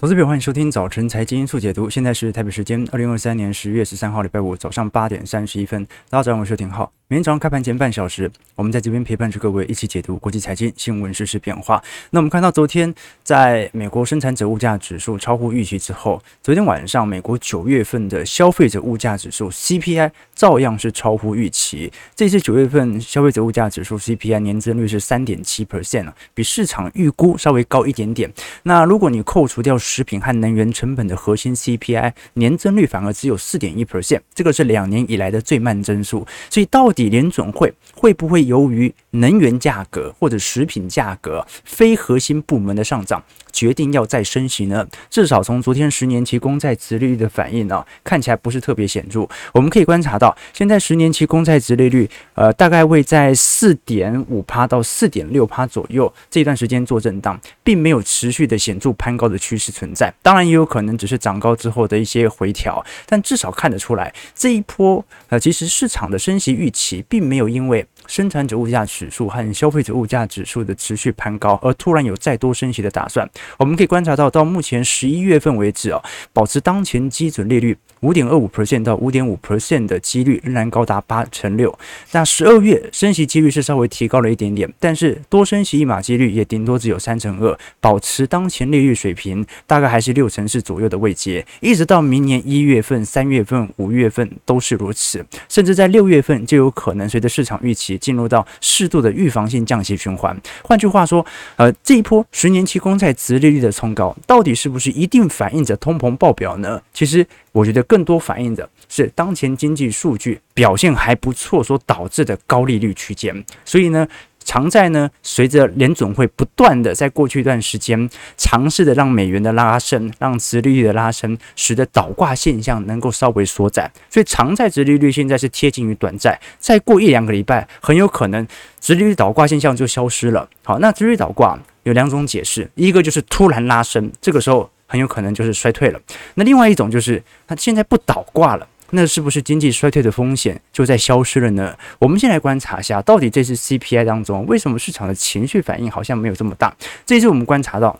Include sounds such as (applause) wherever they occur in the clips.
投资朋友，欢迎收听早晨财经速解读。现在是台北时间二零二三年十月十三号，礼拜五早上八点三十一分。大家早上好，我是廷浩。每天早上开盘前半小时，我们在这边陪伴着各位一起解读国际财经新闻、时事变化。那我们看到，昨天在美国生产者物价指数超乎预期之后，昨天晚上美国九月份的消费者物价指数 CPI 照样是超乎预期。这次九月份消费者物价指数 CPI 年增率是三点七 percent 啊，比市场预估稍微高一点点。那如果你扣除掉食品和能源成本的核心 CPI，年增率反而只有四点一 percent，这个是两年以来的最慢增速。所以到底联准会会不会由于能源价格或者食品价格非核心部门的上涨，决定要再升息呢？至少从昨天十年期公债殖利率的反应呢、看起来不是特别显著。我们可以观察到，现在十年期公债殖利率呃大概会在四点五趴到四点六趴左右这段时间做震荡，并没有持续的显著攀高的趋势存在。当然也有可能只是涨高之后的一些回调，但至少看得出来这一波呃其实市场的升息预期并没有因为生产者物价指数和消费者物价指数的持续攀高而突然有再多升息的打算。我们可以观察到，到目前十一月份为止啊，保持当前基准利率五点二五 percent 到五点五 percent 的几率仍然高达八成六。那十二月升息几率是稍微提高了一点点，但是多升息一码几率也顶多只有三成二，保持当前利率水平大概还是六成四左右的位阶，一直到明年一月份、三月份、五月份都是如此，甚至在六月份就有可能随着市场预期进入到适度的预防性降息循环。换句话说，呃，这一波十年期公债殖利率的冲高，到底是不是一定反映着通膨爆表呢？其实，我觉得更多反映的是当前经济数据表现还不错所导致的高利率区间。所以呢，长债呢，随着联总会不断的在过去一段时间尝试的让美元的拉升，让殖利率的拉升，使得倒挂现象能够稍微缩窄。所以长债殖利率现在是贴近于短债，再过一两个礼拜，很有可能殖利率倒挂现象就消失了。好，那殖利率倒挂有两种解释，一个就是突然拉升，这个时候很有可能就是衰退了。那另外一种就是它现在不倒挂了。那是不是经济衰退的风险就在消失了呢？我们先来观察一下，到底这次 CPI 当中，为什么市场的情绪反应好像没有这么大？这次我们观察到。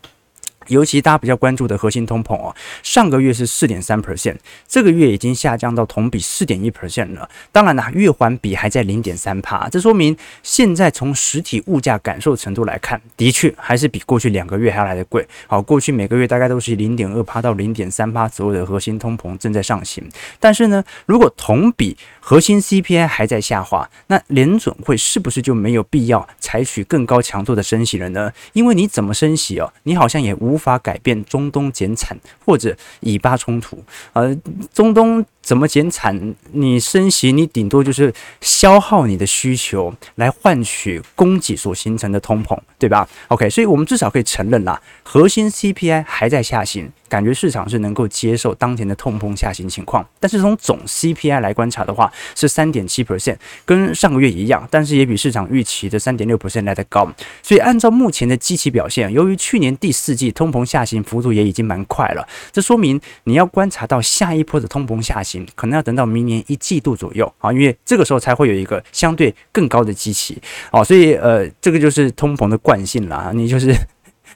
尤其大家比较关注的核心通膨哦，上个月是四点三 percent，这个月已经下降到同比四点一 percent 了。当然啦，月环比还在零点三趴，这说明现在从实体物价感受程度来看，的确还是比过去两个月还要来得贵。好，过去每个月大概都是零点二趴到零点三趴左右的核心通膨正在上行。但是呢，如果同比核心 CPI 还在下滑，那联准会是不是就没有必要采取更高强度的升息了呢？因为你怎么升息哦，你好像也无。法改变中东减产或者以巴冲突，呃中东。怎么减产？你升息，你顶多就是消耗你的需求来换取供给所形成的通膨，对吧？OK，所以我们至少可以承认啦，核心 CPI 还在下行，感觉市场是能够接受当前的通膨下行情况。但是从总 CPI 来观察的话，是三点七 percent，跟上个月一样，但是也比市场预期的三点六 percent 来得高。所以按照目前的基期表现，由于去年第四季通膨下行幅度也已经蛮快了，这说明你要观察到下一波的通膨下行。可能要等到明年一季度左右啊，因为这个时候才会有一个相对更高的基期啊，所以呃，这个就是通膨的惯性啦。你就是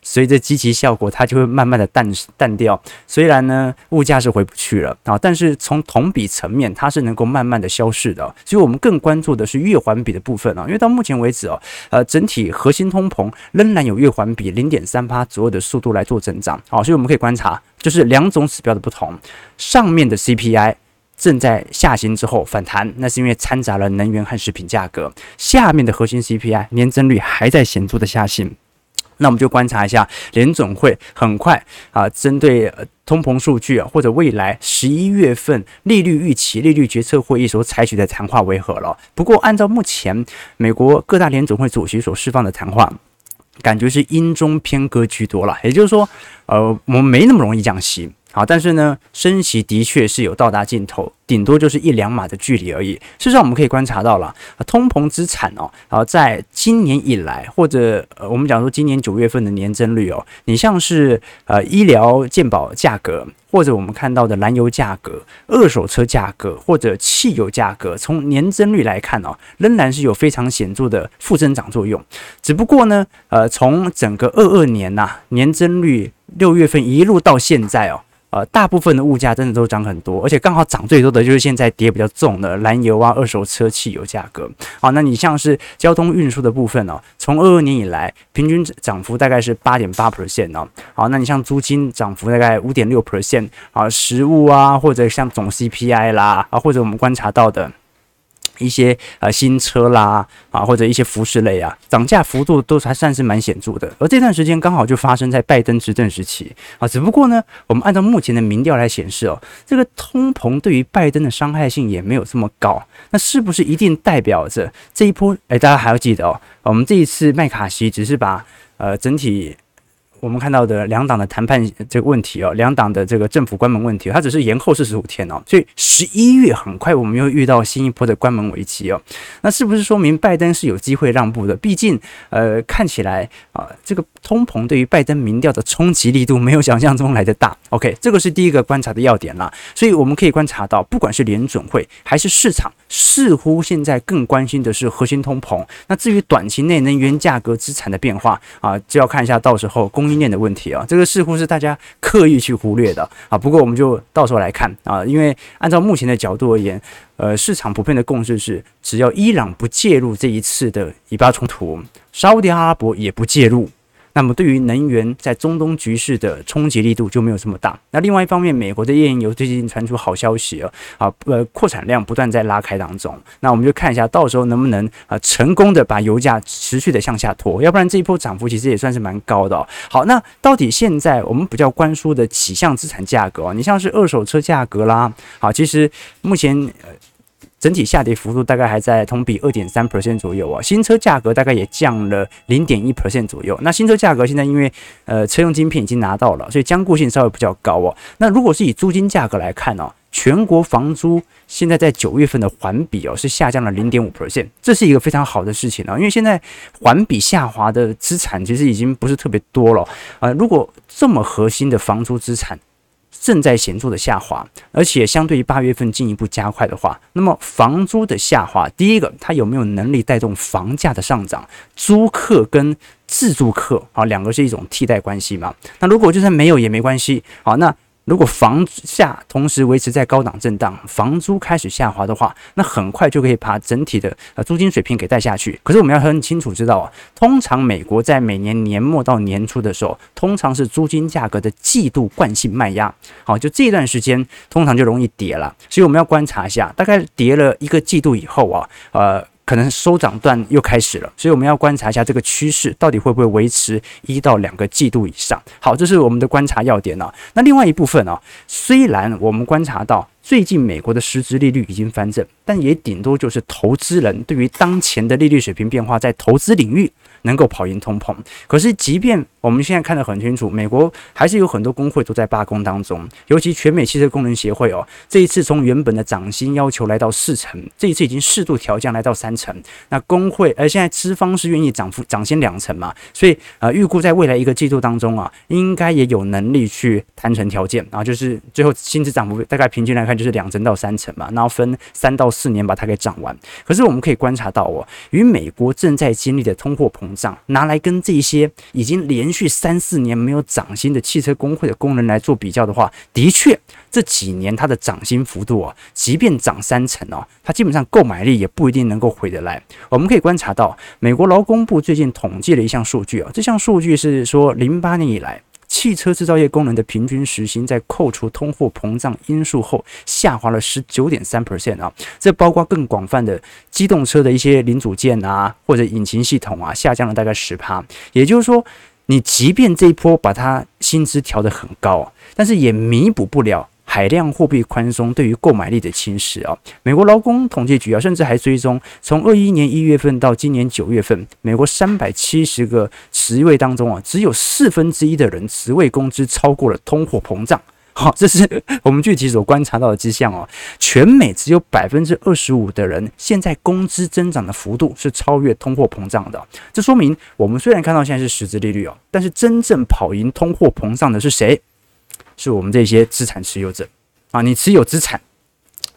随着积极效果，它就会慢慢的淡淡掉。虽然呢，物价是回不去了啊，但是从同比层面，它是能够慢慢的消逝的。所以我们更关注的是月环比的部分啊，因为到目前为止哦，呃，整体核心通膨仍然有月环比零点三趴左右的速度来做增长啊，所以我们可以观察，就是两种指标的不同，上面的 CPI。正在下行之后反弹，那是因为掺杂了能源和食品价格。下面的核心 CPI 年增率还在显著的下行，那我们就观察一下联总会很快啊，针对通膨数据啊，或者未来十一月份利率预期、利率决策会议所采取的谈话为何了。不过，按照目前美国各大联总会主席所释放的谈话，感觉是鹰中偏鸽居多了。也就是说，呃，我们没那么容易降息。好，但是呢，升息的确是有到达尽头，顶多就是一两码的距离而已。事实上，我们可以观察到了，通膨资产哦，好，在今年以来，或者呃，我们讲说今年九月份的年增率哦，你像是呃医疗健保价格，或者我们看到的燃油价格、二手车价格或者汽油价格，从年增率来看哦，仍然是有非常显著的负增长作用。只不过呢，呃，从整个二二年呐、年增率六月份一路到现在哦。呃，大部分的物价真的都涨很多，而且刚好涨最多的就是现在跌比较重的燃油啊、二手车、汽油价格。好，那你像是交通运输的部分哦，从二二年以来平均涨幅大概是八点八 percent 哦。好，那你像租金涨幅大概五点六 percent 啊，食物啊，或者像总 CPI 啦啊，或者我们观察到的。一些呃新车啦啊，或者一些服饰类啊，涨价幅度都还算是蛮显著的。而这段时间刚好就发生在拜登执政时期啊。只不过呢，我们按照目前的民调来显示哦，这个通膨对于拜登的伤害性也没有这么高。那是不是一定代表着这一波？哎，大家还要记得哦，我们这一次麦卡锡只是把呃整体。我们看到的两党的谈判这个问题哦，两党的这个政府关门问题，它只是延后四十五天哦，所以十一月很快我们又遇到新一波的关门危机哦，那是不是说明拜登是有机会让步的？毕竟呃看起来啊，这个通膨对于拜登民调的冲击力度没有想象中来的大。OK，这个是第一个观察的要点啦，所以我们可以观察到，不管是联准会还是市场，似乎现在更关心的是核心通膨。那至于短期内能源价格、资产的变化啊，就要看一下到时候供应链的问题啊，这个似乎是大家刻意去忽略的啊。不过我们就到时候来看啊，因为按照目前的角度而言，呃，市场普遍的共识是，只要伊朗不介入这一次的以巴冲突，沙乌地阿拉伯也不介入。那么对于能源在中东局势的冲击力度就没有这么大。那另外一方面，美国的页岩油最近传出好消息啊，啊，呃，扩产量不断在拉开当中。那我们就看一下，到时候能不能啊成功的把油价持续的向下拖，要不然这一波涨幅其实也算是蛮高的。好，那到底现在我们比较关注的几项资产价格啊，你像是二手车价格啦，好，其实目前呃。整体下跌幅度大概还在同比二点三 percent 左右啊，新车价格大概也降了零点一 percent 左右。那新车价格现在因为呃车用晶片已经拿到了，所以僵固性稍微比较高哦。那如果是以租金价格来看呢，全国房租现在在九月份的环比哦是下降了零点五 percent，这是一个非常好的事情啊，因为现在环比下滑的资产其实已经不是特别多了啊。如果这么核心的房租资产，正在显著的下滑，而且相对于八月份进一步加快的话，那么房租的下滑，第一个，它有没有能力带动房价的上涨？租客跟自住客啊，两个是一种替代关系嘛？那如果就算没有也没关系，好，那。如果房价同时维持在高档震荡，房租开始下滑的话，那很快就可以把整体的呃租金水平给带下去。可是我们要很清楚知道啊，通常美国在每年年末到年初的时候，通常是租金价格的季度惯性卖压。好，就这段时间通常就容易跌了，所以我们要观察一下，大概跌了一个季度以后啊，呃。可能收涨段又开始了，所以我们要观察一下这个趋势到底会不会维持一到两个季度以上。好，这是我们的观察要点呢。那另外一部分呢，虽然我们观察到。最近美国的实质利率已经翻正，但也顶多就是投资人对于当前的利率水平变化，在投资领域能够跑赢通膨。可是，即便我们现在看得很清楚，美国还是有很多工会都在罢工当中，尤其全美汽车工人协会哦，这一次从原本的涨薪要求来到四成，这一次已经适度调降来到三成。那工会而现在资方是愿意涨幅涨薪两成嘛，所以呃，预估在未来一个季度当中啊，应该也有能力去谈成条件啊，就是最后薪资涨幅大概平均来看。就是两成到三成嘛，然后分三到四年把它给涨完。可是我们可以观察到哦，与美国正在经历的通货膨胀，拿来跟这些已经连续三四年没有涨薪的汽车工会的工人来做比较的话，的确这几年它的涨薪幅度啊，即便涨三成哦，它基本上购买力也不一定能够回得来。我们可以观察到，美国劳工部最近统计了一项数据啊，这项数据是说零八年以来。汽车制造业工人的平均时薪在扣除通货膨胀因素后，下滑了十九点三 percent 啊，这包括更广泛的机动车的一些零组件啊，或者引擎系统啊，下降了大概十趴。也就是说，你即便这一波把它薪资调得很高，但是也弥补不了。海量货币宽松对于购买力的侵蚀啊，美国劳工统计局啊，甚至还追踪从二一年一月份到今年九月份，美国三百七十个职位当中啊，只有四分之一的人职位工资超过了通货膨胀。(laughs) 好，这是我们具体所观察到的迹象哦。全美只有百分之二十五的人现在工资增长的幅度是超越通货膨胀的。这说明我们虽然看到现在是实质利率哦，但是真正跑赢通货膨胀的是谁？是我们这些资产持有者啊。你持有资产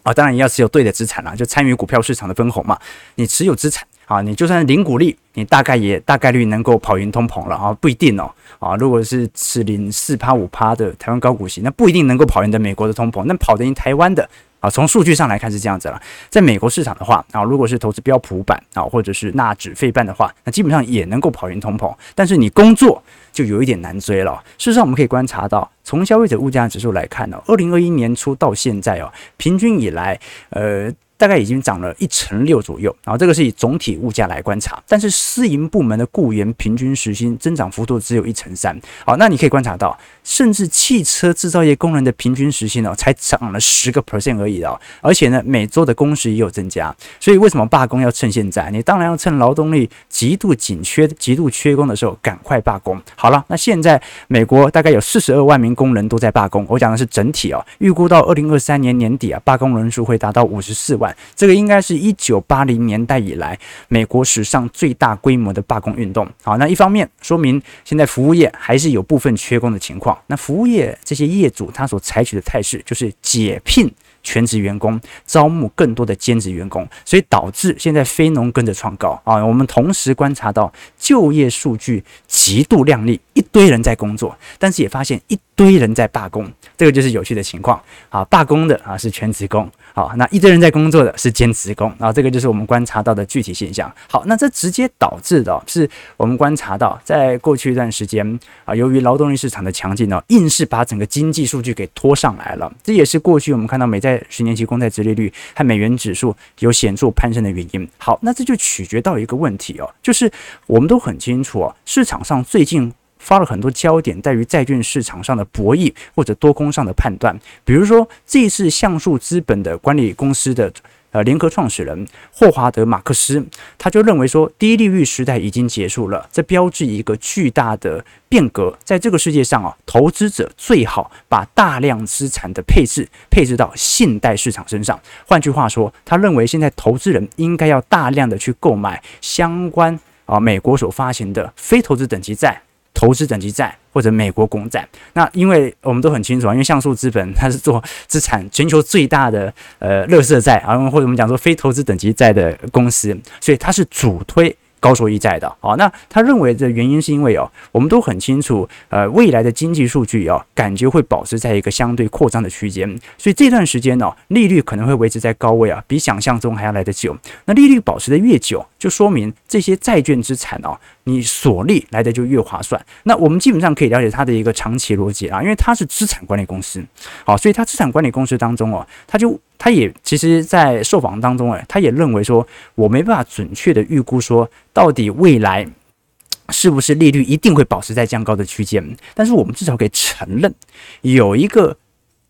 啊，当然你要持有对的资产啦，就参与股票市场的分红嘛。你持有资产啊，你就算零股利，你大概也大概率能够跑赢通膨了啊，不一定哦。啊，如果是持零四趴五趴的台湾高股息，那不一定能够跑赢的美国的通膨，那跑得赢台湾的啊，从数据上来看是这样子了。在美国市场的话啊，如果是投资标普版啊，或者是纳指费半的话，那基本上也能够跑赢通膨，但是你工作就有一点难追了。事实上，我们可以观察到，从消费者物价指数来看呢，二零二一年初到现在哦，平均以来，呃。大概已经涨了一成六左右，然后这个是以总体物价来观察，但是私营部门的雇员平均时薪增长幅度只有一成三。好，那你可以观察到，甚至汽车制造业工人的平均时薪哦，才涨了十个 percent 而已哦，而且呢，每周的工时也有增加。所以为什么罢工要趁现在？你当然要趁劳动力极度紧缺、极度缺工的时候赶快罢工。好了，那现在美国大概有四十二万名工人都在罢工，我讲的是整体哦，预估到二零二三年年底啊，罢工人数会达到五十四万。这个应该是一九八零年代以来美国史上最大规模的罢工运动。好，那一方面说明现在服务业还是有部分缺工的情况。那服务业这些业主他所采取的态势就是解聘全职员工，招募更多的兼职员工，所以导致现在非农跟着创高啊。我们同时观察到就业数据极度亮丽，一堆人在工作，但是也发现一堆人在罢工，这个就是有趣的情况啊。罢工的啊是全职工。好，那一堆人在工作的是兼职工，啊这个就是我们观察到的具体现象。好，那这直接导致的是我们观察到，在过去一段时间啊，由于劳动力市场的强劲呢，硬是把整个经济数据给拖上来了。这也是过去我们看到美债十年期公债殖利率和美元指数有显著攀升的原因。好，那这就取决到一个问题哦，就是我们都很清楚哦，市场上最近。发了很多焦点在于债券市场上的博弈或者多空上的判断，比如说这一次橡树资本的管理公司的呃联合创始人霍华德马克思，他就认为说低利率时代已经结束了，这标志一个巨大的变革，在这个世界上啊，投资者最好把大量资产的配置配置到信贷市场身上。换句话说，他认为现在投资人应该要大量的去购买相关啊美国所发行的非投资等级债。投资等级债或者美国公债，那因为我们都很清楚啊，因为像素资本它是做资产全球最大的呃乐色债啊，或者我们讲说非投资等级债的公司，所以它是主推。高收益债的，好，那他认为的原因是因为哦，我们都很清楚，呃，未来的经济数据哦，感觉会保持在一个相对扩张的区间，所以这段时间呢，利率可能会维持在高位啊，比想象中还要来得久。那利率保持的越久，就说明这些债券资产哦，你所利来的就越划算。那我们基本上可以了解它的一个长期逻辑啊，因为它是资产管理公司，好，所以它资产管理公司当中哦，它就。他也其实，在受访当中，哎，他也认为说，我没办法准确的预估说，到底未来是不是利率一定会保持在降高的区间。但是，我们至少可以承认，有一个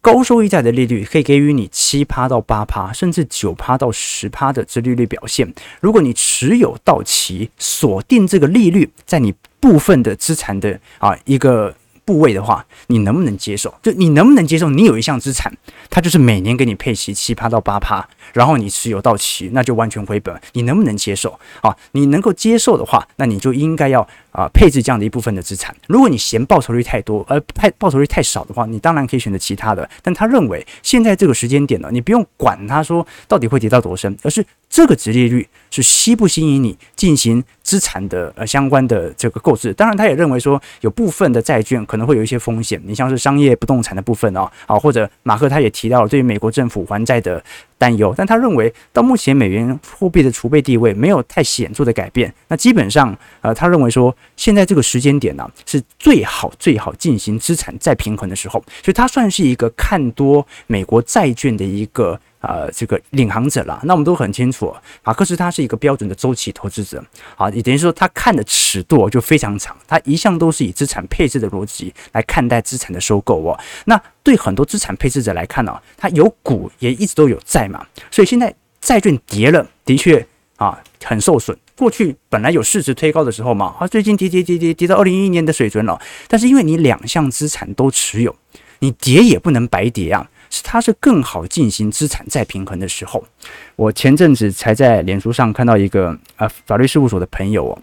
高收益债的利率可以给予你七趴到八趴，甚至九趴到十趴的这利率表现。如果你持有到期，锁定这个利率在你部分的资产的啊一个。部位的话，你能不能接受？就你能不能接受？你有一项资产，它就是每年给你配齐七趴到八趴，然后你持有到期，那就完全回本。你能不能接受？啊，你能够接受的话，那你就应该要。啊，配置这样的一部分的资产。如果你嫌报酬率太多，而派报酬率太少的话，你当然可以选择其他的。但他认为现在这个时间点呢，你不用管他说到底会跌到多深，而是这个殖利率是吸不吸引你进行资产的呃相关的这个购置。当然，他也认为说有部分的债券可能会有一些风险，你像是商业不动产的部分哦，啊，或者马克他也提到了对于美国政府还债的。担忧，但他认为到目前美元货币的储备地位没有太显著的改变，那基本上，呃，他认为说现在这个时间点呢、是最好最好进行资产再平衡的时候，所以他算是一个看多美国债券的一个。呃，这个领航者了，那我们都很清楚，马克思他是一个标准的周期投资者，好，也等于说他看的尺度就非常长，他一向都是以资产配置的逻辑来看待资产的收购哦。那对很多资产配置者来看呢，他有股也一直都有债嘛，所以现在债券跌了，的确啊很受损。过去本来有市值推高的时候嘛，啊，最近跌跌跌跌跌到二零一一年的水准了，但是因为你两项资产都持有。你跌也不能白跌啊，是它是更好进行资产再平衡的时候。我前阵子才在脸书上看到一个啊法律事务所的朋友哦，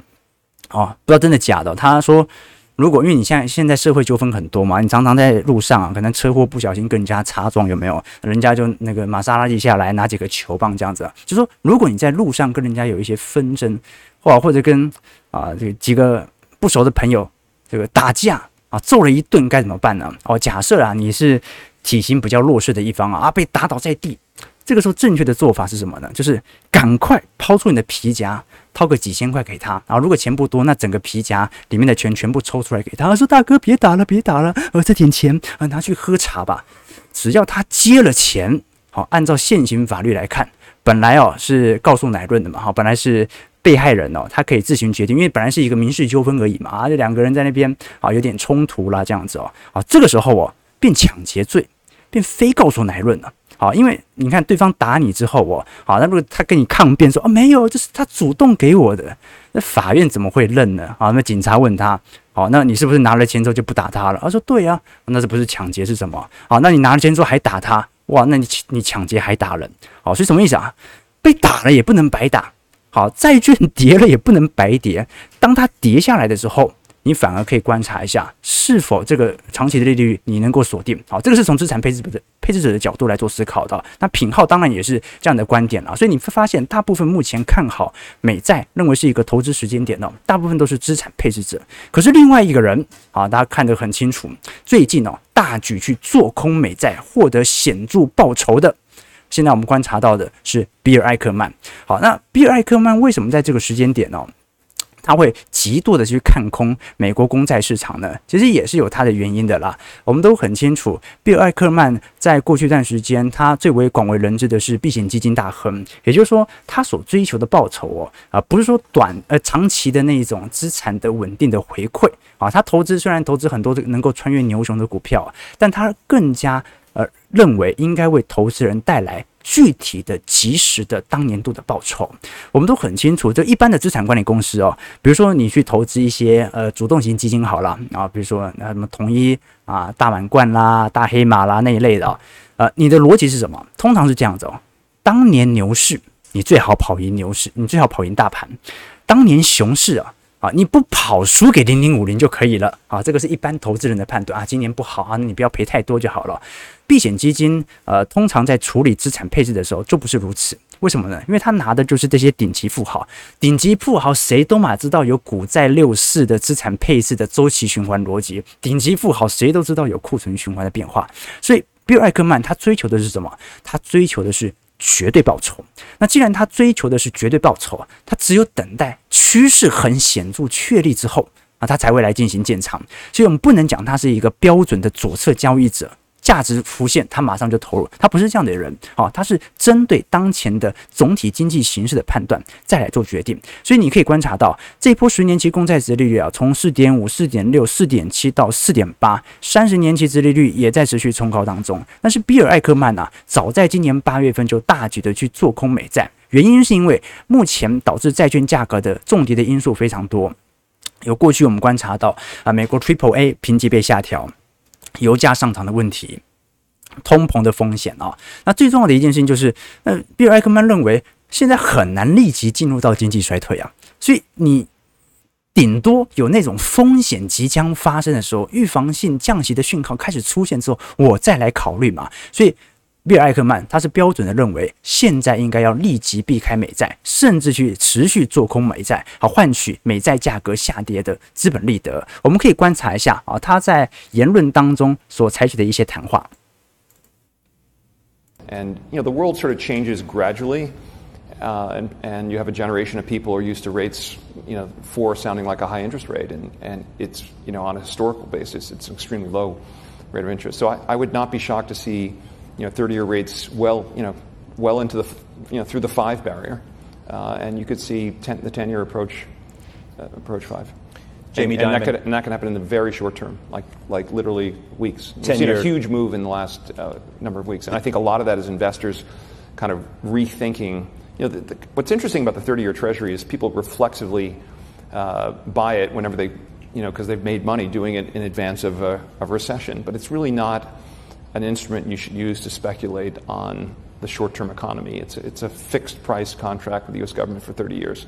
哦，不知道真的假的，他说。如果因为你现在现在社会纠纷很多嘛，你常常在路上啊，可能车祸不小心跟人家擦撞，有没有？人家就那个玛莎拉蒂下来拿几个球棒这样子啊，就说如果你在路上跟人家有一些纷争，或或者跟啊这几个不熟的朋友这个打架啊，揍了一顿该怎么办呢？哦，假设啊你是体型比较弱势的一方啊，啊被打倒在地，这个时候正确的做法是什么呢？就是赶快抛出你的皮夹。掏个几千块给他，然后如果钱不多，那整个皮夹里面的钱全部抽出来给他，说：“大哥，别打了，别打了，呃，这点钱啊，拿去喝茶吧。”只要他接了钱，好，按照现行法律来看，本来哦是告诉乃论的嘛，哈，本来是被害人哦，他可以自行决定，因为本来是一个民事纠纷而已嘛，啊，这两个人在那边啊有点冲突啦，这样子哦，啊，这个时候哦变抢劫罪，变非告诉乃论了。好，因为你看对方打你之后，哦，好，那如果他跟你抗辩说，哦，没有，这是他主动给我的，那法院怎么会认呢？好，那警察问他，好，那你是不是拿了钱之后就不打他了？他说对呀，那这不是抢劫是什么？好，那你拿了钱之后还打他，哇，那你你抢劫还打人？好，所以什么意思啊？被打了也不能白打，好，债券 (laughs) 跌了也不能白跌，当它跌下来的时候。你反而可以观察一下，是否这个长期的利率你能够锁定。好，这个是从资产配置的配置者的角度来做思考的。那品号当然也是这样的观点了。所以你会发现，大部分目前看好美债，认为是一个投资时间点呢，大部分都是资产配置者。可是另外一个人啊，大家看得很清楚，最近哦大举去做空美债，获得显著报酬的。现在我们观察到的是比尔艾克曼。好，那比尔艾克曼为什么在这个时间点呢？他会极度的去看空美国公债市场呢，其实也是有他的原因的啦。我们都很清楚，比尔艾克曼在过去一段时间，他最为广为人知的是避险基金大亨，也就是说，他所追求的报酬哦，啊，不是说短呃长期的那一种资产的稳定的回馈啊，他投资虽然投资很多这个能够穿越牛熊的股票，但他更加呃认为应该为投资人带来。具体的、及时的当年度的报酬，我们都很清楚。就一般的资产管理公司哦，比如说你去投资一些呃主动型基金好了啊，比如说那什么统一啊、大满贯啦、大黑马啦那一类的哦，呃，你的逻辑是什么？通常是这样子哦，当年牛市你最好跑赢牛市，你最好跑赢大盘；当年熊市啊。啊，你不跑输给零零五零就可以了啊，这个是一般投资人的判断啊。今年不好啊，那你不要赔太多就好了。避险基金呃，通常在处理资产配置的时候就不是如此，为什么呢？因为他拿的就是这些顶级富豪，顶级富豪谁都嘛知道有股债六四的资产配置的周期循环逻辑，顶级富豪谁都知道有库存循环的变化，所以比尔艾克曼他追求的是什么？他追求的是。绝对报酬。那既然他追求的是绝对报酬，他只有等待趋势很显著确立之后啊，他才会来进行建仓。所以我们不能讲他是一个标准的左侧交易者。价值浮现，他马上就投入，他不是这样的人，好，他是针对当前的总体经济形势的判断再来做决定，所以你可以观察到这波十年期公债值利率啊，从四点五、四点六、四点七到四点八，三十年期值利率也在持续冲高当中。但是比尔艾克曼啊，早在今年八月份就大举的去做空美债，原因是因为目前导致债券价格的重跌的因素非常多，有过去我们观察到啊，美国 Triple A 评级被下调。油价上涨的问题，通膨的风险啊，那最重要的一件事情就是，呃，比尔艾克曼认为现在很难立即进入到经济衰退啊，所以你顶多有那种风险即将发生的时候，预防性降息的讯号开始出现之后，我再来考虑嘛，所以。比尔艾克曼他是标准的认为，现在应该要立即避开美债，甚至去持续做空美债，好换取美债价格下跌的资本利得。我们可以观察一下啊，他在言论当中所采取的一些谈话。And you know the world sort of changes gradually, uh, and and you have a generation of people who are used to rates, you know, four sounding like a high interest rate, and and it's you know on a historical basis, it's an extremely low rate of interest. So I, I would not be shocked to see. You know, 30-year rates well, you know, well into the, you know, through the five barrier, uh, and you could see 10, the 10-year approach, uh, approach five. Jamie and, and that, could, and that can happen in the very short term, like, like literally weeks. We've 10 seen a huge move in the last uh, number of weeks, and I think a lot of that is investors kind of rethinking. You know, the, the, what's interesting about the 30-year Treasury is people reflexively uh, buy it whenever they, you know, because they've made money doing it in advance of a, of a recession, but it's really not – an instrument you should use to speculate on the short-term economy. It's a, it's a fixed price contract with the U.S. government for 30 years.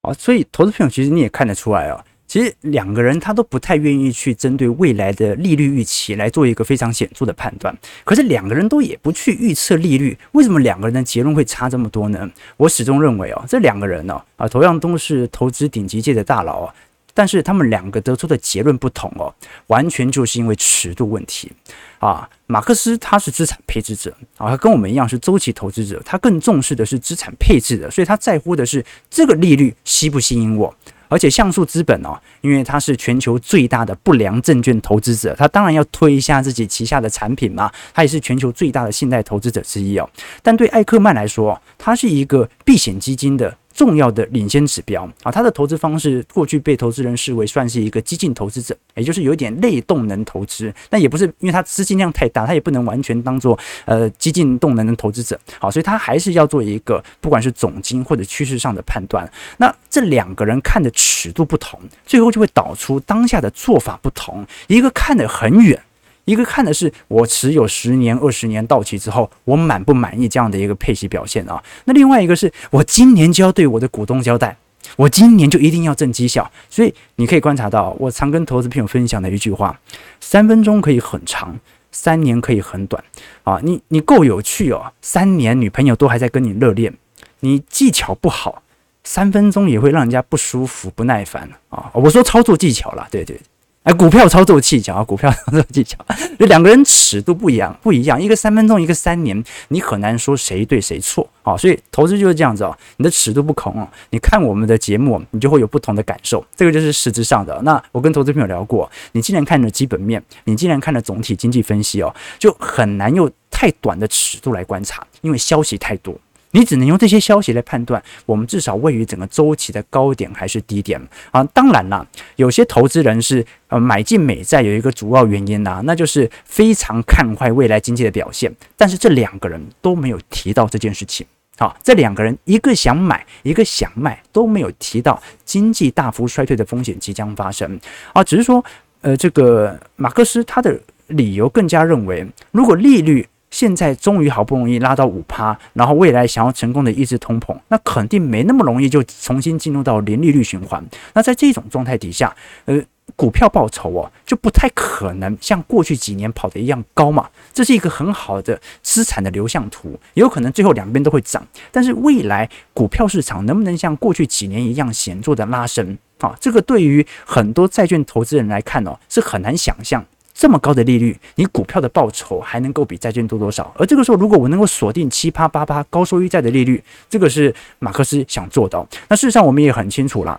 啊，所以投资朋友其实你也看得出来啊。其实两个人他都不太愿意去针对未来的利率预期来做一个非常显著的判断，可是两个人都也不去预测利率，为什么两个人的结论会差这么多呢？我始终认为哦，这两个人呢，啊，同样都是投资顶级界的大佬啊，但是他们两个得出的结论不同哦，完全就是因为尺度问题啊。马克思他是资产配置者啊，他跟我们一样是周期投资者，他更重视的是资产配置的，所以他在乎的是这个利率吸不吸引我。而且像素资本哦，因为它是全球最大的不良证券投资者，他当然要推一下自己旗下的产品嘛。他也是全球最大的信贷投资者之一哦。但对艾克曼来说，他是一个避险基金的。重要的领先指标啊，他的投资方式过去被投资人视为算是一个激进投资者，也就是有一点类动能投资，但也不是因为他资金量太大，他也不能完全当做呃激进动能的投资者，好，所以他还是要做一个不管是总经或者趋势上的判断。那这两个人看的尺度不同，最后就会导出当下的做法不同，一个看得很远。一个看的是我持有十年、二十年到期之后，我满不满意这样的一个配息表现啊？那另外一个是我今年就要对我的股东交代，我今年就一定要挣绩效。所以你可以观察到，我常跟投资朋友分享的一句话：三分钟可以很长，三年可以很短啊！你你够有趣哦，三年女朋友都还在跟你热恋，你技巧不好，三分钟也会让人家不舒服、不耐烦啊！我说操作技巧啦，对对。哎，股票操作技巧啊，(laughs) 股票操作技巧，就两个人尺度不一样，不一样，一个三分钟，一个三年，你很难说谁对谁错啊。所以投资就是这样子哦，你的尺度不同哦，你看我们的节目，你就会有不同的感受，这个就是实质上的。那我跟投资朋友聊过，你既然看了基本面，你既然看了总体经济分析哦，就很难用太短的尺度来观察，因为消息太多。你只能用这些消息来判断，我们至少位于整个周期的高点还是低点啊？当然啦，有些投资人是呃买进美债有一个主要原因呐、那就是非常看坏未来经济的表现。但是这两个人都没有提到这件事情。好，这两个人一个想买，一个想卖，都没有提到经济大幅衰退的风险即将发生啊。只是说，呃，这个马克思他的理由更加认为，如果利率现在终于好不容易拉到五趴，然后未来想要成功的抑制通膨，那肯定没那么容易就重新进入到零利率循环。那在这种状态底下，呃，股票报酬哦就不太可能像过去几年跑得一样高嘛。这是一个很好的资产的流向图，也有可能最后两边都会涨。但是未来股票市场能不能像过去几年一样显著的拉升啊？这个对于很多债券投资人来看哦，是很难想象。这么高的利率，你股票的报酬还能够比债券多多少？而这个时候，如果我能够锁定七八八八高收益债的利率，这个是马克思想做到。那事实上，我们也很清楚了，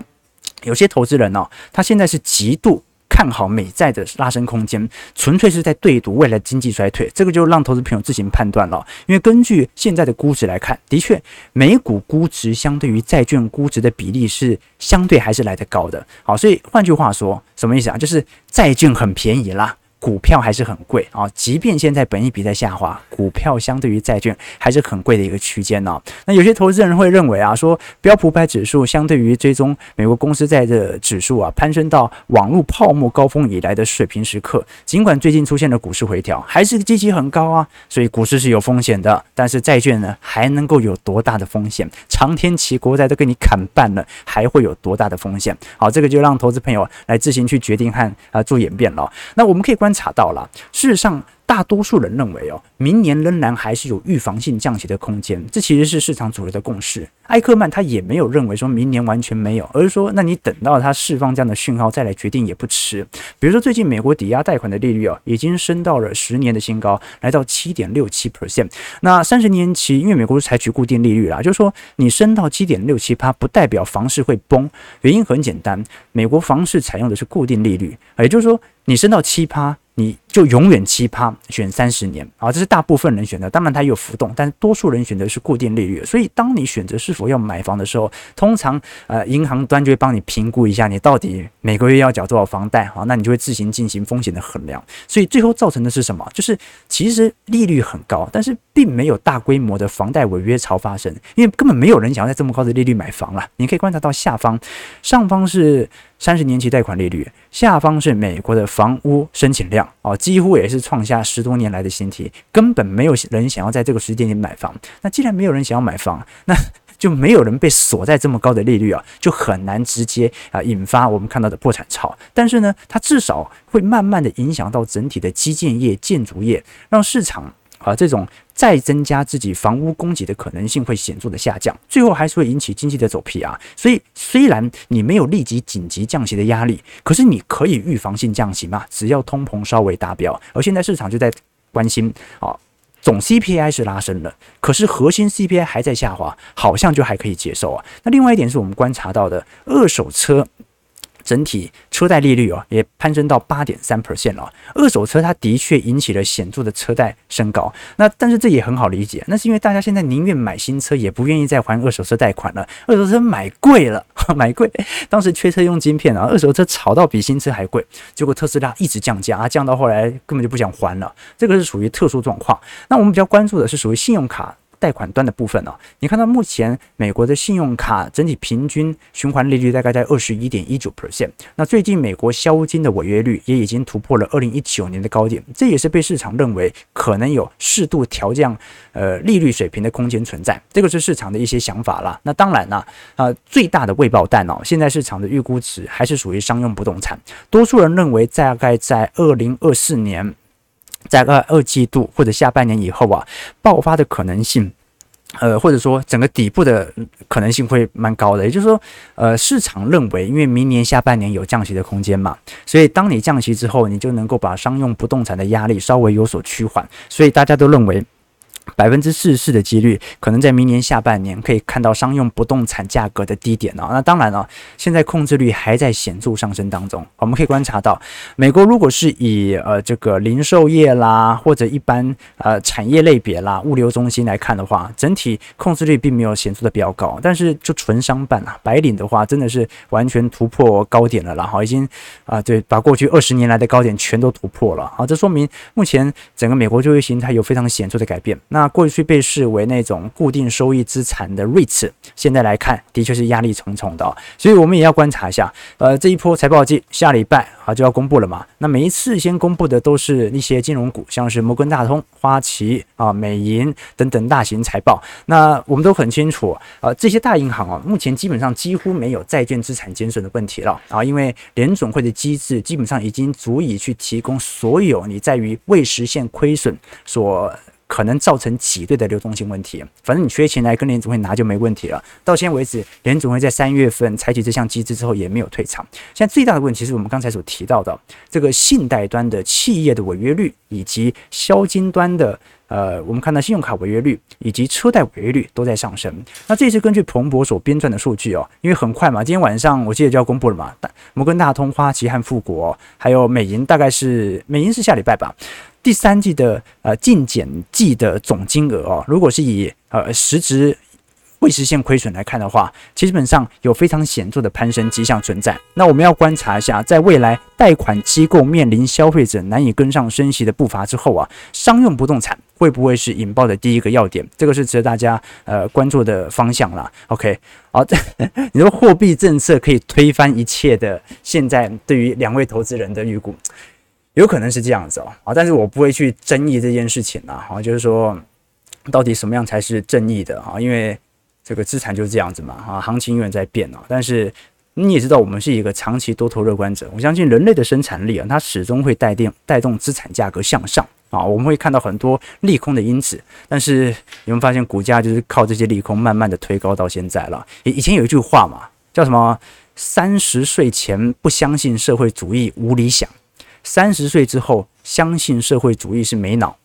有些投资人呢、哦，他现在是极度看好美债的拉升空间，纯粹是在对赌未来经济衰退。这个就让投资朋友自行判断了。因为根据现在的估值来看，的确，美股估值相对于债券估值的比例是相对还是来得高的。好，所以换句话说，什么意思啊？就是债券很便宜啦。股票还是很贵啊，即便现在本益比在下滑，股票相对于债券还是很贵的一个区间呢。那有些投资人会认为啊，说标普百指数相对于追踪美国公司债的指数啊，攀升到网络泡沫高峰以来的水平时刻，尽管最近出现了股市回调，还是积极很高啊。所以股市是有风险的，但是债券呢，还能够有多大的风险？长天期国债都给你砍半了，还会有多大的风险？好，这个就让投资朋友来自行去决定和啊做演变了。那我们可以查到了，事实上。大多数人认为哦，明年仍然还是有预防性降息的空间，这其实是市场主流的共识。艾克曼他也没有认为说明年完全没有，而是说，那你等到他释放这样的讯号再来决定也不迟。比如说，最近美国抵押贷款的利率哦，已经升到了十年的新高，来到七点六七 percent。那三十年期，因为美国是采取固定利率啦，就是说你升到七点六七趴，不代表房市会崩。原因很简单，美国房市采用的是固定利率，也就是说你升到七趴。你就永远七趴选三十年啊，这是大部分人选择，当然它也有浮动，但是多数人选择是固定利率。所以当你选择是否要买房的时候，通常呃银行端就会帮你评估一下你到底每个月要缴多少房贷啊，那你就会自行进行风险的衡量。所以最后造成的是什么？就是其实利率很高，但是并没有大规模的房贷违约潮发生，因为根本没有人想要在这么高的利率买房了。你可以观察到下方，上方是。三十年期贷款利率，下方是美国的房屋申请量啊，几乎也是创下十多年来的新低，根本没有人想要在这个时间点买房。那既然没有人想要买房，(laughs) 那就没有人被锁在这么高的利率啊，就很难直接啊引发我们看到的破产潮。但是呢，它至少会慢慢的影响到整体的基建业、建筑业，让市场啊这种再增加自己房屋供给的可能性会显著的下降，最后还是会引起经济的走皮啊。所以虽然你没有立即紧急降息的压力，可是你可以预防性降息嘛，只要通膨稍微达标。而现在市场就在关心啊。总 CPI 是拉升了，可是核心 CPI 还在下滑，好像就还可以接受啊。那另外一点是我们观察到的二手车。整体车贷利率哦，也攀升到八点三 percent 了。二手车它的确引起了显著的车贷升高。那但是这也很好理解，那是因为大家现在宁愿买新车，也不愿意再还二手车贷款了。二手车买贵了，(laughs) 买贵。当时缺车用晶片啊，二手车炒到比新车还贵。结果特斯拉一直降价啊，降到后来根本就不想还了。这个是属于特殊状况。那我们比较关注的是属于信用卡。贷款端的部分哦，你看到目前美国的信用卡整体平均循环利率大概在二十一点一九 percent。那最近美国消金的违约率也已经突破了二零一九年的高点，这也是被市场认为可能有适度调降呃利率水平的空间存在。这个是市场的一些想法啦。那当然啦，啊最大的未爆弹哦，现在市场的预估值还是属于商用不动产。多数人认为大概在二零二四年。在二二季度或者下半年以后啊，爆发的可能性，呃，或者说整个底部的可能性会蛮高的。也就是说，呃，市场认为，因为明年下半年有降息的空间嘛，所以当你降息之后，你就能够把商用不动产的压力稍微有所趋缓，所以大家都认为。百分之四十四的几率，可能在明年下半年可以看到商用不动产价格的低点哦。那当然了，现在控制率还在显著上升当中。我们可以观察到，美国如果是以呃这个零售业啦，或者一般呃产业类别啦、物流中心来看的话，整体控制率并没有显著的比较高。但是就纯商办啊，白领的话，真的是完全突破高点了啦。哈，已经啊对，把过去二十年来的高点全都突破了。好，这说明目前整个美国就业形态有非常显著的改变。那过去被视为那种固定收益资产的 REITs，现在来看的确是压力重重的，所以我们也要观察一下。呃，这一波财报季下礼拜啊就要公布了嘛。那每一次先公布的都是一些金融股，像是摩根大通、花旗啊、美银等等大型财报。那我们都很清楚，呃，这些大银行啊，目前基本上几乎没有债券资产减损的问题了啊，因为联准会的机制基本上已经足以去提供所有你在于未实现亏损所。可能造成挤兑的流动性问题，反正你缺钱来跟联准会拿就没问题了。到现在为止，联准会在三月份采取这项机制之后也没有退场。现在最大的问题是我们刚才所提到的这个信贷端的企业的违约率，以及销金端的呃，我们看到信用卡违约率以及车贷违约率都在上升。那这是根据彭博所编撰的数据哦，因为很快嘛，今天晚上我记得就要公布了嘛。摩根大通、花旗和富国还有美银，大概是美银是下礼拜吧。第三季的呃净减季的总金额哦，如果是以呃实质未实现亏损来看的话，基本上有非常显著的攀升迹象存在。那我们要观察一下，在未来贷款机构面临消费者难以跟上升息的步伐之后啊，商用不动产会不会是引爆的第一个要点？这个是值得大家呃关注的方向啦。OK，好，(laughs) 你说货币政策可以推翻一切的，现在对于两位投资人的预估。有可能是这样子哦，啊，但是我不会去争议这件事情啦，啊，就是说，到底什么样才是正义的啊？因为这个资产就是这样子嘛，啊，行情永远在变啊。但是你也知道，我们是一个长期多头乐观者，我相信人类的生产力啊，它始终会带电带动资产价格向上啊。我们会看到很多利空的因子，但是你们发现股价就是靠这些利空慢慢的推高到现在了。以以前有一句话嘛，叫什么？三十岁前不相信社会主义无理想。三十岁之后，相信社会主义是没脑，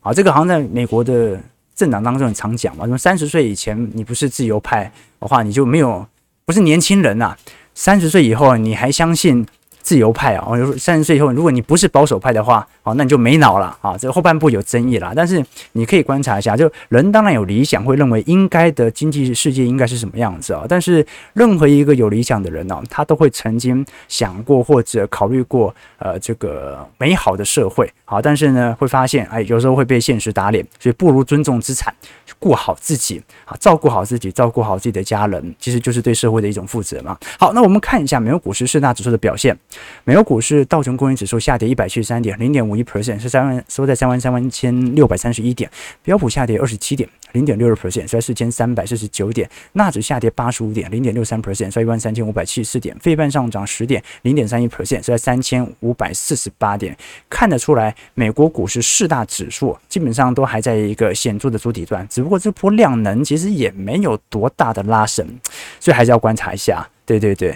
啊，这个好像在美国的政党当中很常讲嘛。说三十岁以前你不是自由派的话，你就没有不是年轻人呐。三十岁以后你还相信？自由派啊，哦，三十岁以后，如果你不是保守派的话，哦，那你就没脑了啊。这后半部有争议啦，但是你可以观察一下，就人当然有理想，会认为应该的经济世界应该是什么样子啊。但是任何一个有理想的人呢，他都会曾经想过或者考虑过，呃，这个美好的社会啊。但是呢，会发现，哎，有时候会被现实打脸，所以不如尊重资产，顾好自己啊，照顾好自己，照顾好自己的家人，其实就是对社会的一种负责嘛。好，那我们看一下美国股市四大指数的表现。美国股市道琼工业指数下跌一百七十三点，零点五一 percent，是三万收在三万三万千六百三十一点。标普下跌二十七点，零点六二 percent，收在四千三百四十九点。纳指下跌八十五点，零点六三 percent，收一万三千五百七十四点。费半上涨十点，零点三一 percent，收在三千五百四十八点。看得出来，美国股市四大指数基本上都还在一个显著的主底段，只不过这波量能其实也没有多大的拉升，所以还是要观察一下。对对对，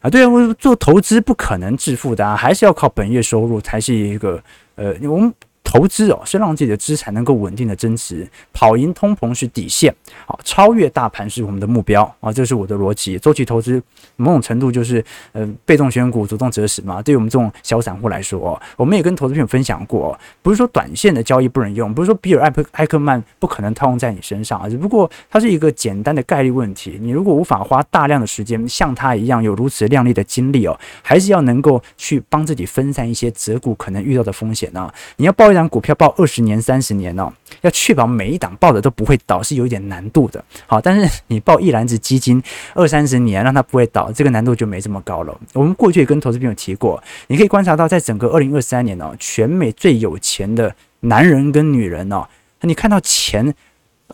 啊，对啊，我做投资不可能致富的啊，还是要靠本月收入才是一个呃，我们。投资哦，是让自己的资产能够稳定的增值，跑赢通膨是底线，好，超越大盘是我们的目标啊，这是我的逻辑。周期投资某种程度就是呃被动选股，主动择时嘛。对于我们这种小散户来说，我们也跟投资朋友分享过，不是说短线的交易不能用，不是说比尔艾克艾克曼不可能套用在你身上啊，只不过它是一个简单的概率问题。你如果无法花大量的时间像他一样有如此靓丽的经历哦，还是要能够去帮自己分散一些择股可能遇到的风险呢。你要抱档股票抱二十年、三十年哦，要确保每一档抱的都不会倒，是有一点难度的。好，但是你抱一篮子基金二三十年，让它不会倒，这个难度就没这么高了。我们过去也跟投资朋友提过，你可以观察到，在整个二零二三年哦，全美最有钱的男人跟女人哦，你看到前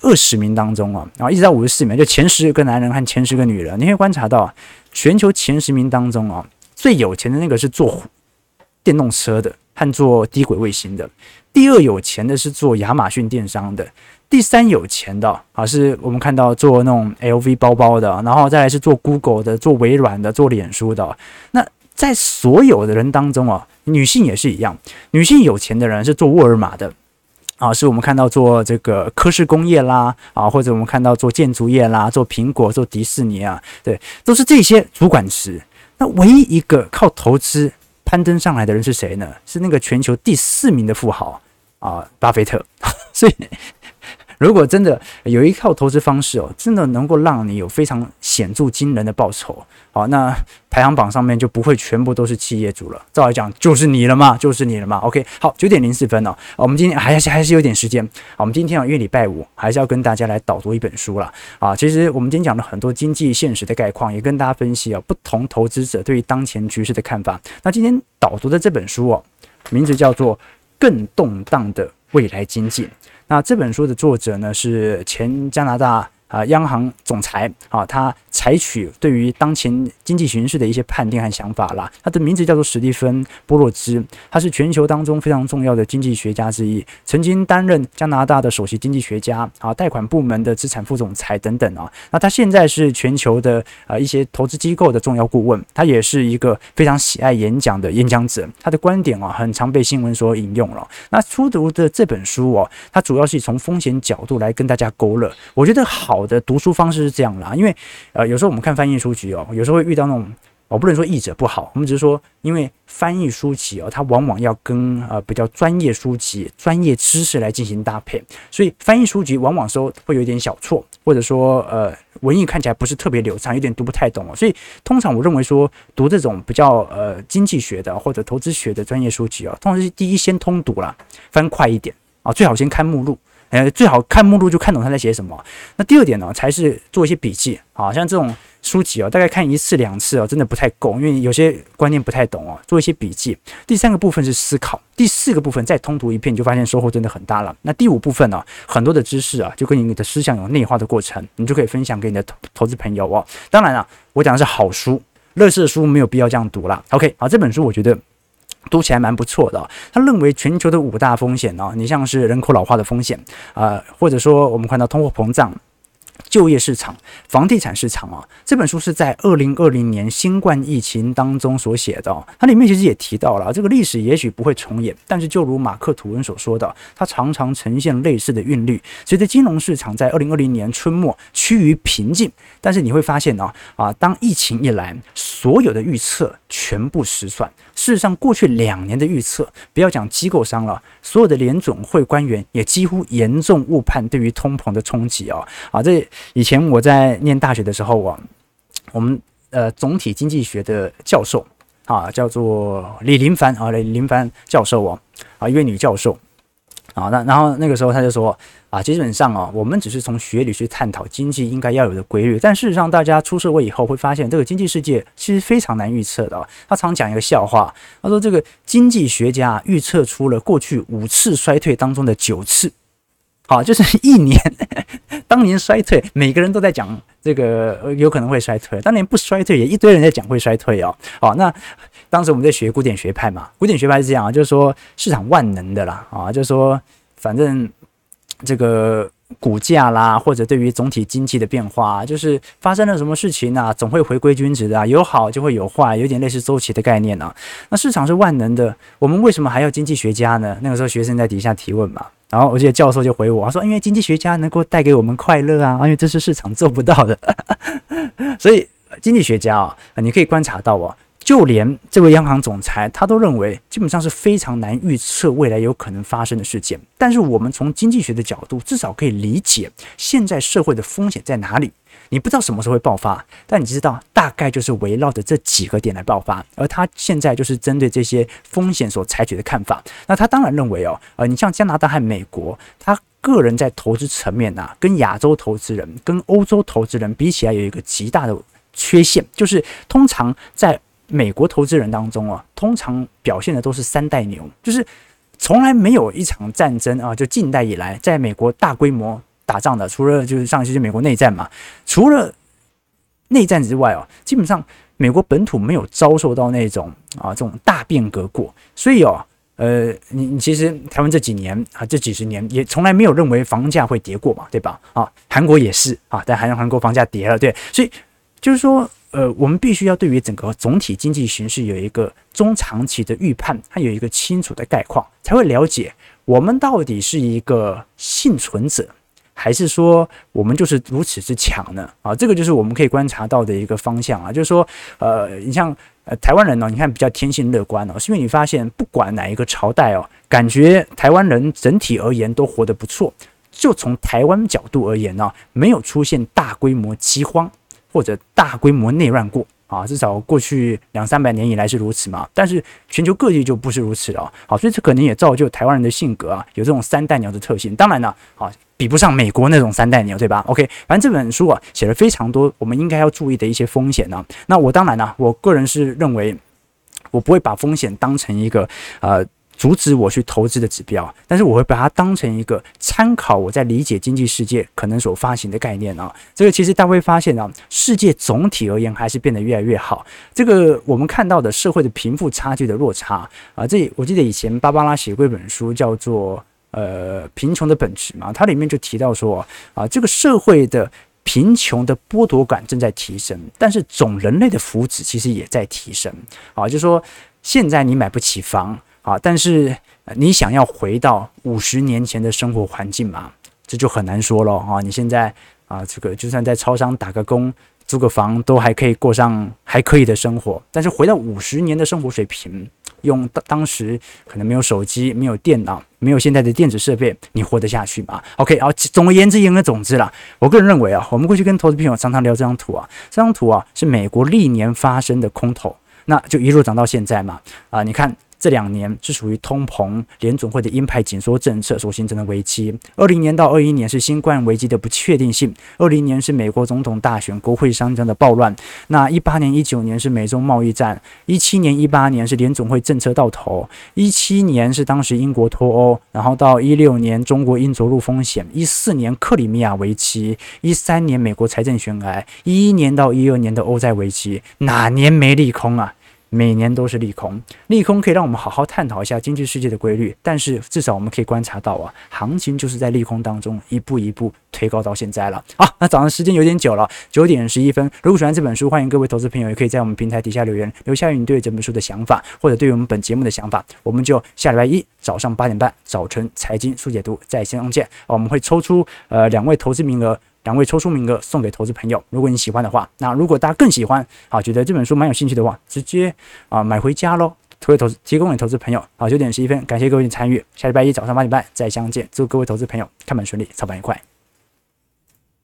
二十名当中啊，然后一直到五十四名，就前十个男人和前十个女人，你可以观察到，全球前十名当中啊，最有钱的那个是做电动车的。和做低轨卫星的，第二有钱的是做亚马逊电商的，第三有钱的啊，是我们看到做那种 LV 包包的，然后再来是做 Google 的、做微软的、做脸书的。那在所有的人当中啊，女性也是一样，女性有钱的人是做沃尔玛的啊，是我们看到做这个科氏工业啦啊，或者我们看到做建筑业啦、做苹果、做迪士尼啊，对，都是这些主管职。那唯一一个靠投资。攀登上来的人是谁呢？是那个全球第四名的富豪啊，巴菲特。(laughs) 所以，如果真的有一套投资方式哦，真的能够让你有非常显著惊人的报酬，好，那排行榜上面就不会全部都是企业主了。照来讲，就是你了嘛，(laughs) 就是你了嘛。OK，好，九点零四分哦，我们今天还是还是有点时间。我们今天啊，因为礼拜五，还是要跟大家来导读一本书了啊。其实我们今天讲了很多经济现实的概况，也跟大家分析啊，不同投资者对于当前局势的看法。那今天导读的这本书哦，名字叫做《更动荡的未来经济》。那这本书的作者呢，是前加拿大啊央行总裁啊，他。采取对于当前经济形势的一些判定和想法啦。他的名字叫做史蒂芬·波洛兹，他是全球当中非常重要的经济学家之一，曾经担任加拿大的首席经济学家啊，贷款部门的资产副总裁等等啊。那他现在是全球的呃一些投资机构的重要顾问，他也是一个非常喜爱演讲的演讲者，他的观点啊很常被新闻所引用了。那初读的这本书哦，他主要是从风险角度来跟大家勾勒。我觉得好我的读书方式是这样啦，因为呃。有时候我们看翻译书籍哦，有时候会遇到那种，我不能说译者不好，我们只是说，因为翻译书籍哦，它往往要跟呃比较专业书籍、专业知识来进行搭配，所以翻译书籍往往说会有一点小错，或者说呃文艺看起来不是特别流畅，有点读不太懂哦。所以通常我认为说读这种比较呃经济学的或者投资学的专业书籍哦，通常是第一先通读啦，翻快一点啊，最好先看目录。呃，最好看目录就看懂他在写什么。那第二点呢，才是做一些笔记啊，像这种书籍哦，大概看一次两次哦，真的不太够，因为有些观念不太懂哦，做一些笔记。第三个部分是思考，第四个部分再通读一遍，你就发现收获真的很大了。那第五部分呢，很多的知识啊，就跟你的思想有内化的过程，你就可以分享给你的投投资朋友哦。当然了，我讲的是好书，乐视的书没有必要这样读了。OK，好，这本书我觉得。读起来蛮不错的。他认为全球的五大风险呢，你像是人口老化的风险啊，或者说我们看到通货膨胀。就业市场、房地产市场啊，这本书是在二零二零年新冠疫情当中所写的。它里面其实也提到了，这个历史也许不会重演，但是就如马克·吐温所说的，它常常呈现类似的韵律。随着金融市场在二零二零年春末趋于平静，但是你会发现呢，啊，当疫情一来，所有的预测全部失算。事实上，过去两年的预测，不要讲机构商了，所有的联总会官员也几乎严重误判对于通膨的冲击啊啊！这以前我在念大学的时候啊，我们呃总体经济学的教授啊，叫做李林凡啊，李林凡教授啊，啊一位女教授，啊，那然后那个时候他就说啊，基本上哦，我们只是从学理去探讨经济应该要有的规律，但事实上大家出社会以后会发现，这个经济世界其实非常难预测的。他常讲一个笑话，他说这个经济学家预测出了过去五次衰退当中的九次，好，就是一年当年衰退，每个人都在讲这个有可能会衰退，当年不衰退也一堆人在讲会衰退哦。好，那当时我们在学古典学派嘛，古典学派是这样啊，就是说市场万能的啦，啊，就是说反正这个股价啦，或者对于总体经济的变化，就是发生了什么事情啊，总会回归均值的，有好就会有坏，有点类似周期的概念啊。那市场是万能的，我们为什么还要经济学家呢？那个时候学生在底下提问嘛，然后我记得教授就回我，他说因为经济学家能够带给我们快乐啊，因为这是市场做不到的，(laughs) 所以经济学家啊，你可以观察到啊。就连这位央行总裁，他都认为基本上是非常难预测未来有可能发生的事件。但是我们从经济学的角度，至少可以理解现在社会的风险在哪里。你不知道什么时候会爆发，但你知道大概就是围绕着这几个点来爆发。而他现在就是针对这些风险所采取的看法。那他当然认为哦，呃，你像加拿大和美国，他个人在投资层面啊，跟亚洲投资人、跟欧洲投资人比起来，有一个极大的缺陷，就是通常在美国投资人当中啊，通常表现的都是三代牛，就是从来没有一场战争啊，就近代以来，在美国大规模打仗的，除了就是上一次就美国内战嘛，除了内战之外哦，基本上美国本土没有遭受到那种啊这种大变革过，所以哦，呃，你你其实台湾这几年啊，这几十年也从来没有认为房价会跌过嘛，对吧？啊，韩国也是啊，但韩韩国房价跌了，对，所以就是说。呃，我们必须要对于整个总体经济形势有一个中长期的预判，它有一个清楚的概况，才会了解我们到底是一个幸存者，还是说我们就是如此之强呢？啊，这个就是我们可以观察到的一个方向啊，就是说，呃，你像呃台湾人呢，你看比较天性乐观哦，是因为你发现不管哪一个朝代哦，感觉台湾人整体而言都活得不错，就从台湾角度而言呢，没有出现大规模饥荒。或者大规模内乱过啊，至少过去两三百年以来是如此嘛。但是全球各地就不是如此了。好，所以这可能也造就台湾人的性格啊，有这种三代鸟的特性。当然了，啊，比不上美国那种三代牛，对吧？OK，反正这本书啊写了非常多我们应该要注意的一些风险呢。那我当然呢，我个人是认为，我不会把风险当成一个呃。阻止我去投资的指标，但是我会把它当成一个参考，我在理解经济世界可能所发行的概念啊。这个其实大家会发现啊，世界总体而言还是变得越来越好。这个我们看到的社会的贫富差距的落差啊，这我记得以前芭芭拉写过一本书叫做呃贫穷的本质嘛，它里面就提到说啊，这个社会的贫穷的剥夺感正在提升，但是总人类的福祉其实也在提升啊，就是说现在你买不起房。啊，但是你想要回到五十年前的生活环境嘛？这就很难说了啊！你现在啊，这个就算在超商打个工、租个房，都还可以过上还可以的生活。但是回到五十年的生活水平，用当当时可能没有手机、没有电脑、没有现在的电子设备，你活得下去吗？OK，好，总而言之，言而总之啦，我个人认为啊，我们过去跟投资朋友常常聊这张图啊，这张图啊是美国历年发生的空头，那就一路涨到现在嘛。啊，你看。这两年是属于通膨、联总会的鹰派紧缩政策所形成的危机。二零年到二一年是新冠危机的不确定性。二零年是美国总统大选、国会山庄的暴乱。那一八年、一九年是美中贸易战。一七年、一八年是联总会政策到头。一七年是当时英国脱欧，然后到一六年中国硬着陆风险。一四年克里米亚危机。一三年美国财政悬崖。一一年到一二年的欧债危机，哪年没利空啊？每年都是利空，利空可以让我们好好探讨一下经济世界的规律，但是至少我们可以观察到啊，行情就是在利空当中一步一步推高到现在了。好，那早上时间有点久了，九点十一分。如果喜欢这本书，欢迎各位投资朋友也可以在我们平台底下留言，留下你对这本书的想法，或者对于我们本节目的想法。我们就下礼拜一早上八点半，早晨财经速解读在线相见。我们会抽出呃两位投资名额。两位抽出名额送给投资朋友，如果你喜欢的话，那如果大家更喜欢啊，觉得这本书蛮有兴趣的话，直接啊买回家喽，推投资提供给投资朋友。好，九点十一分，感谢各位的参与，下礼拜一早上八点半再相见，祝各位投资朋友看盘顺利，操盘愉快。